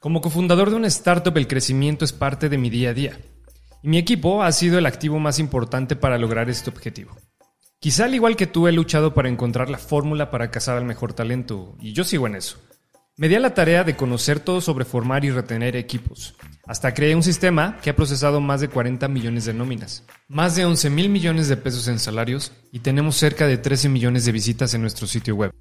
Como cofundador de una startup, el crecimiento es parte de mi día a día. Y mi equipo ha sido el activo más importante para lograr este objetivo. Quizá al igual que tú he luchado para encontrar la fórmula para cazar al mejor talento, y yo sigo en eso. Me di a la tarea de conocer todo sobre formar y retener equipos. Hasta creé un sistema que ha procesado más de 40 millones de nóminas, más de 11 mil millones de pesos en salarios y tenemos cerca de 13 millones de visitas en nuestro sitio web.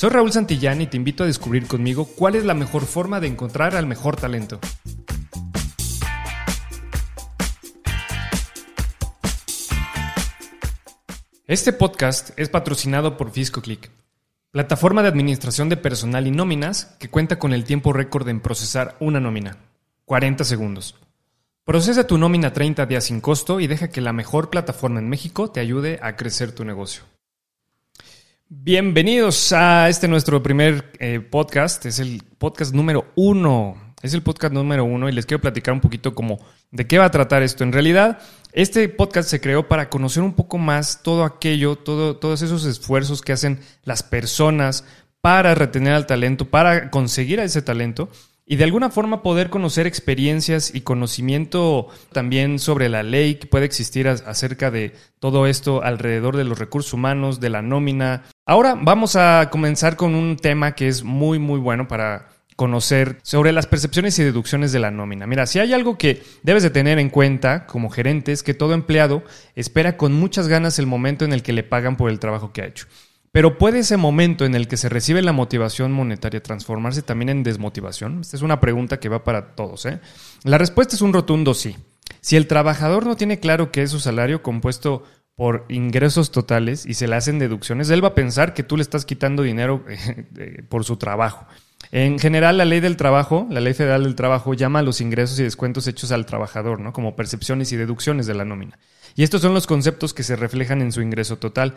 Soy Raúl Santillán y te invito a descubrir conmigo cuál es la mejor forma de encontrar al mejor talento. Este podcast es patrocinado por FiscoClick, plataforma de administración de personal y nóminas que cuenta con el tiempo récord en procesar una nómina, 40 segundos. Procesa tu nómina 30 días sin costo y deja que la mejor plataforma en México te ayude a crecer tu negocio. Bienvenidos a este nuestro primer eh, podcast. Es el podcast número uno. Es el podcast número uno y les quiero platicar un poquito como de qué va a tratar esto. En realidad, este podcast se creó para conocer un poco más todo aquello, todo, todos esos esfuerzos que hacen las personas para retener al talento, para conseguir a ese talento y de alguna forma poder conocer experiencias y conocimiento también sobre la ley que puede existir acerca de todo esto alrededor de los recursos humanos, de la nómina. Ahora vamos a comenzar con un tema que es muy muy bueno para conocer sobre las percepciones y deducciones de la nómina. Mira, si hay algo que debes de tener en cuenta como gerente es que todo empleado espera con muchas ganas el momento en el que le pagan por el trabajo que ha hecho. Pero ¿puede ese momento en el que se recibe la motivación monetaria transformarse también en desmotivación? Esta es una pregunta que va para todos. ¿eh? La respuesta es un rotundo sí. Si el trabajador no tiene claro qué es su salario compuesto por ingresos totales y se le hacen deducciones, él va a pensar que tú le estás quitando dinero eh, por su trabajo. En general, la ley del trabajo, la ley federal del trabajo, llama a los ingresos y descuentos hechos al trabajador, ¿no? Como percepciones y deducciones de la nómina. Y estos son los conceptos que se reflejan en su ingreso total.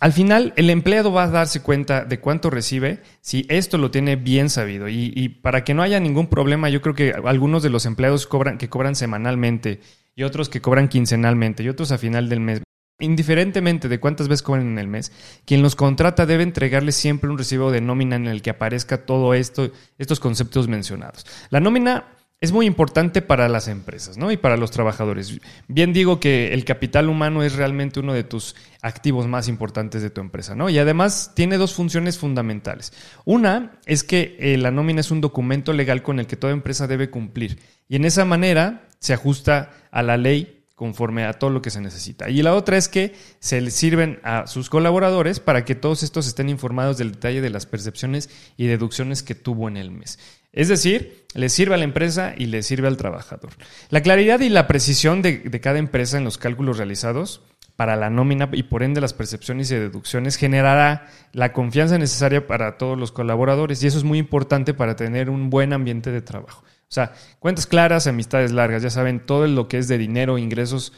Al final, el empleado va a darse cuenta de cuánto recibe si esto lo tiene bien sabido. Y, para que no haya ningún problema, yo creo que algunos de los empleados cobran, que cobran semanalmente y otros que cobran quincenalmente y otros a final del mes. Indiferentemente de cuántas veces cobran en el mes, quien los contrata debe entregarle siempre un recibo de nómina en el que aparezca todo esto, estos conceptos mencionados. La nómina es muy importante para las empresas ¿no? y para los trabajadores. Bien digo que el capital humano es realmente uno de tus activos más importantes de tu empresa. ¿no? Y además tiene dos funciones fundamentales. Una es que eh, la nómina es un documento legal con el que toda empresa debe cumplir y en esa manera se ajusta a la ley conforme a todo lo que se necesita. Y la otra es que se le sirven a sus colaboradores para que todos estos estén informados del detalle de las percepciones y deducciones que tuvo en el mes. Es decir, le sirve a la empresa y le sirve al trabajador. La claridad y la precisión de, cada empresa en los cálculos realizados para la nómina y por ende las percepciones y deducciones generará la confianza necesaria para todos los colaboradores y eso es muy importante para tener un buen ambiente de trabajo. O sea, cuentas claras, amistades largas, ya saben, todo lo que es de dinero, ingresos,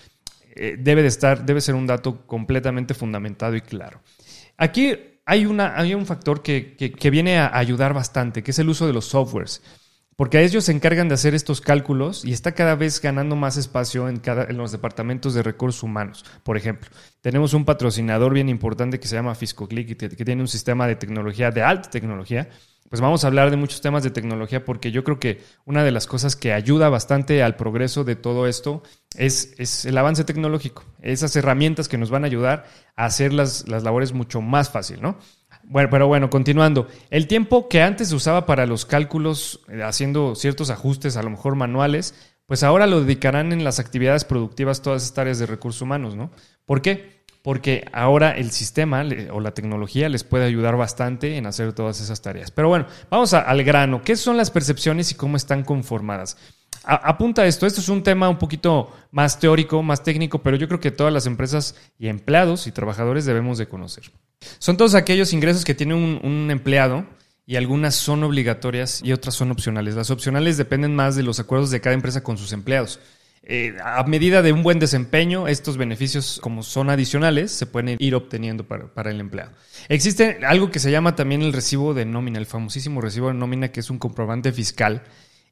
eh, debe de estar, debe ser un dato completamente fundamentado y claro. Aquí hay, una, hay un factor que, viene a ayudar bastante, que es el uso de los softwares. Porque ellos se encargan de hacer estos cálculos y está cada vez ganando más espacio en, cada, en los departamentos de recursos humanos. Por ejemplo, tenemos un patrocinador bien importante que se llama FiscoClick, que, que tiene un sistema de tecnología, de alta tecnología, pues vamos a hablar de muchos temas de tecnología porque yo creo que una de las cosas que ayuda bastante al progreso de todo esto es, es el avance tecnológico, esas herramientas que nos van a ayudar a hacer las, las labores mucho más fácil, ¿no? Bueno, pero bueno, continuando. El tiempo que antes se usaba para los cálculos, eh, haciendo ciertos ajustes, a lo mejor manuales, pues ahora lo dedicarán en las actividades productivas todas estas áreas de recursos humanos, ¿no? ¿Por qué? Porque ahora el sistema o la tecnología les puede ayudar bastante en hacer todas esas tareas. Pero bueno, vamos al grano. ¿Qué son las percepciones y cómo están conformadas? apunta esto, esto es un tema un poquito más teórico, más técnico, pero yo creo que todas las empresas y empleados y trabajadores debemos de conocer. Son todos aquellos ingresos que tiene un empleado y algunas son obligatorias y otras son opcionales. Las opcionales dependen más de los acuerdos de cada empresa con sus empleados. Eh, a medida de un buen desempeño, estos beneficios, como son adicionales, se pueden ir obteniendo para, el empleado. Existe algo que se llama también el recibo de nómina, el famosísimo recibo de nómina, que es un comprobante fiscal.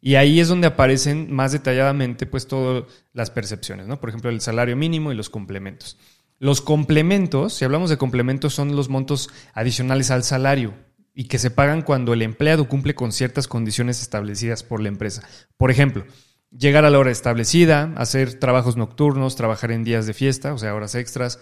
Y ahí es donde aparecen más detalladamente pues todas las percepciones, ¿no? Por ejemplo, el salario mínimo y los complementos. Los complementos, si hablamos de complementos, son los montos adicionales al salario. y que se pagan cuando el empleado cumple con ciertas condiciones establecidas por la empresa. Por ejemplo, llegar a la hora establecida, hacer trabajos nocturnos, trabajar en días de fiesta, o sea, horas extras.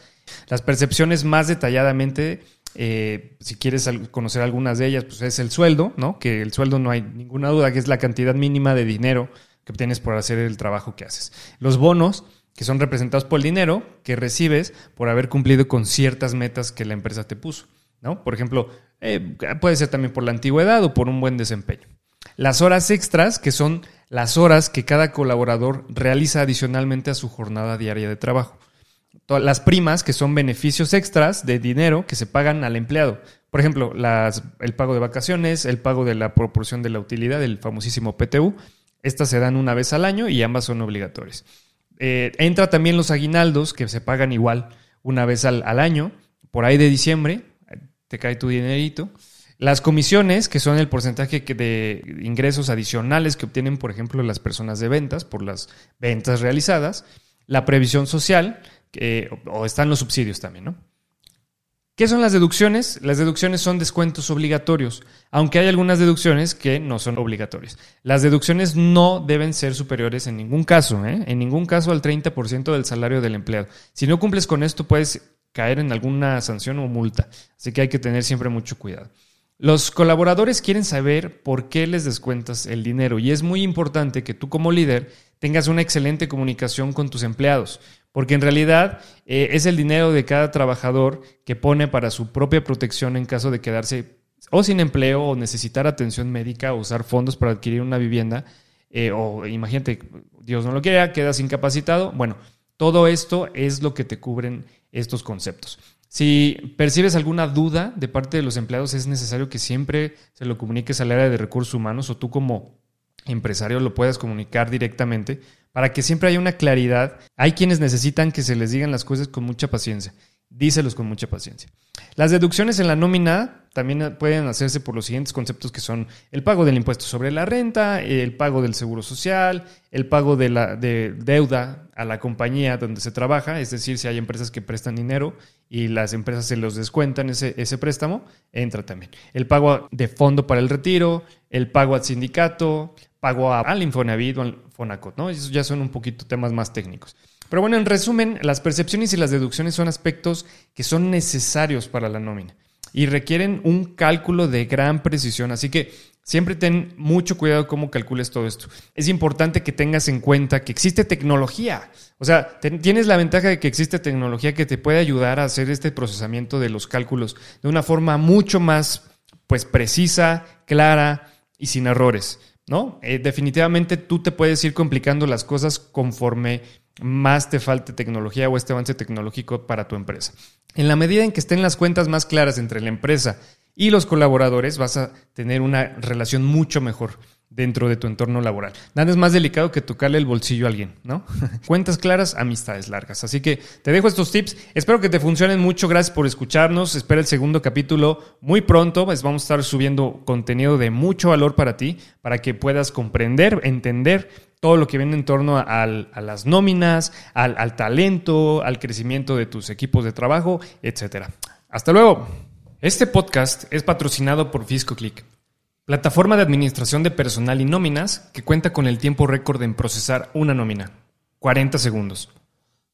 Las percepciones más detalladamente, eh, si quieres conocer algunas de ellas, pues es el sueldo, ¿no? Que el sueldo no hay ninguna duda que es la cantidad mínima de dinero que obtienes por hacer el trabajo que haces. Los bonos, que son representados por el dinero que recibes por haber cumplido con ciertas metas que la empresa te puso. ¿no? Por ejemplo, eh, puede ser también por la antigüedad o por un buen desempeño. Las horas extras, que son las horas que cada colaborador realiza adicionalmente a su jornada diaria de trabajo. Las primas, que son beneficios extras de dinero que se pagan al empleado. Por ejemplo, el pago de vacaciones, el pago de la proporción de la utilidad, el famosísimo PTU. Estas se dan una vez al año y ambas son obligatorias. Eh, entra también los aguinaldos, que se pagan igual una vez al año, por ahí de diciembre, te cae tu dinerito. Las comisiones, que son el porcentaje de ingresos adicionales que obtienen, por ejemplo, las personas de ventas por las ventas realizadas. La previsión social, o están los subsidios también, ¿no? ¿Qué son las deducciones? Las deducciones son descuentos obligatorios, aunque hay algunas deducciones que no son obligatorias. Las deducciones no deben ser superiores en ningún caso, ¿eh? en ningún caso al 30% del salario del empleado. Si no cumples con esto, puedes caer en alguna sanción o multa. Así que hay que tener siempre mucho cuidado. Los colaboradores quieren saber por qué les descuentas el dinero y es muy importante que tú como líder tengas una excelente comunicación con tus empleados, porque en realidad eh, es el dinero de cada trabajador que pone para su propia protección en caso de quedarse o sin empleo o necesitar atención médica o usar fondos para adquirir una vivienda eh, o imagínate, Dios no lo quiera, quedas incapacitado. Bueno, todo esto es lo que te cubren estos conceptos. Si percibes alguna duda de parte de los empleados, es necesario que siempre se lo comuniques al área de recursos humanos o tú como empresario lo puedas comunicar directamente para que siempre haya una claridad. Hay quienes necesitan que se les digan las cosas con mucha paciencia. Díselos con mucha paciencia. Las deducciones en la nómina también pueden hacerse por los siguientes conceptos que son el pago del impuesto sobre la renta, el pago del seguro social, el pago de la de deuda a la compañía donde se trabaja, es decir, si hay empresas que prestan dinero y las empresas se los descuentan ese, ese préstamo, entra también. El pago de fondo para el retiro, el pago al sindicato, pago al Infonavit o al Fonacot, ¿no? Esos ya son un poquito temas más técnicos. Pero bueno, en resumen, las percepciones y las deducciones son aspectos que son necesarios para la nómina y requieren un cálculo de gran precisión. Así que siempre ten mucho cuidado cómo calcules todo esto. Es importante que tengas en cuenta que existe tecnología. O sea, tienes la ventaja de que existe tecnología que te puede ayudar a hacer este procesamiento de los cálculos de una forma mucho más pues precisa, clara y sin errores. ¿No? Eh, definitivamente tú te puedes ir complicando las cosas conforme más te falte tecnología o este avance tecnológico para tu empresa. En la medida en que estén las cuentas más claras entre la empresa y los colaboradores, vas a tener una relación mucho mejor dentro de tu entorno laboral. Nada es más delicado que tocarle el bolsillo a alguien, ¿no? Cuentas claras, amistades largas. Así que te dejo estos tips. Espero que te funcionen mucho. Gracias por escucharnos. Espera el segundo capítulo muy pronto. Vamos a estar subiendo contenido de mucho valor para ti, para que puedas comprender, entender todo lo que viene en torno a, las nóminas, al, al, talento, al crecimiento de tus equipos de trabajo, etc. Hasta luego. Este podcast es patrocinado por FiscoClick, plataforma de administración de personal y nóminas que cuenta con el tiempo récord en procesar una nómina, 40 segundos.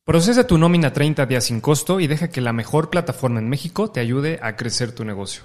Procesa tu nómina 30 días sin costo y deja que la mejor plataforma en México te ayude a crecer tu negocio.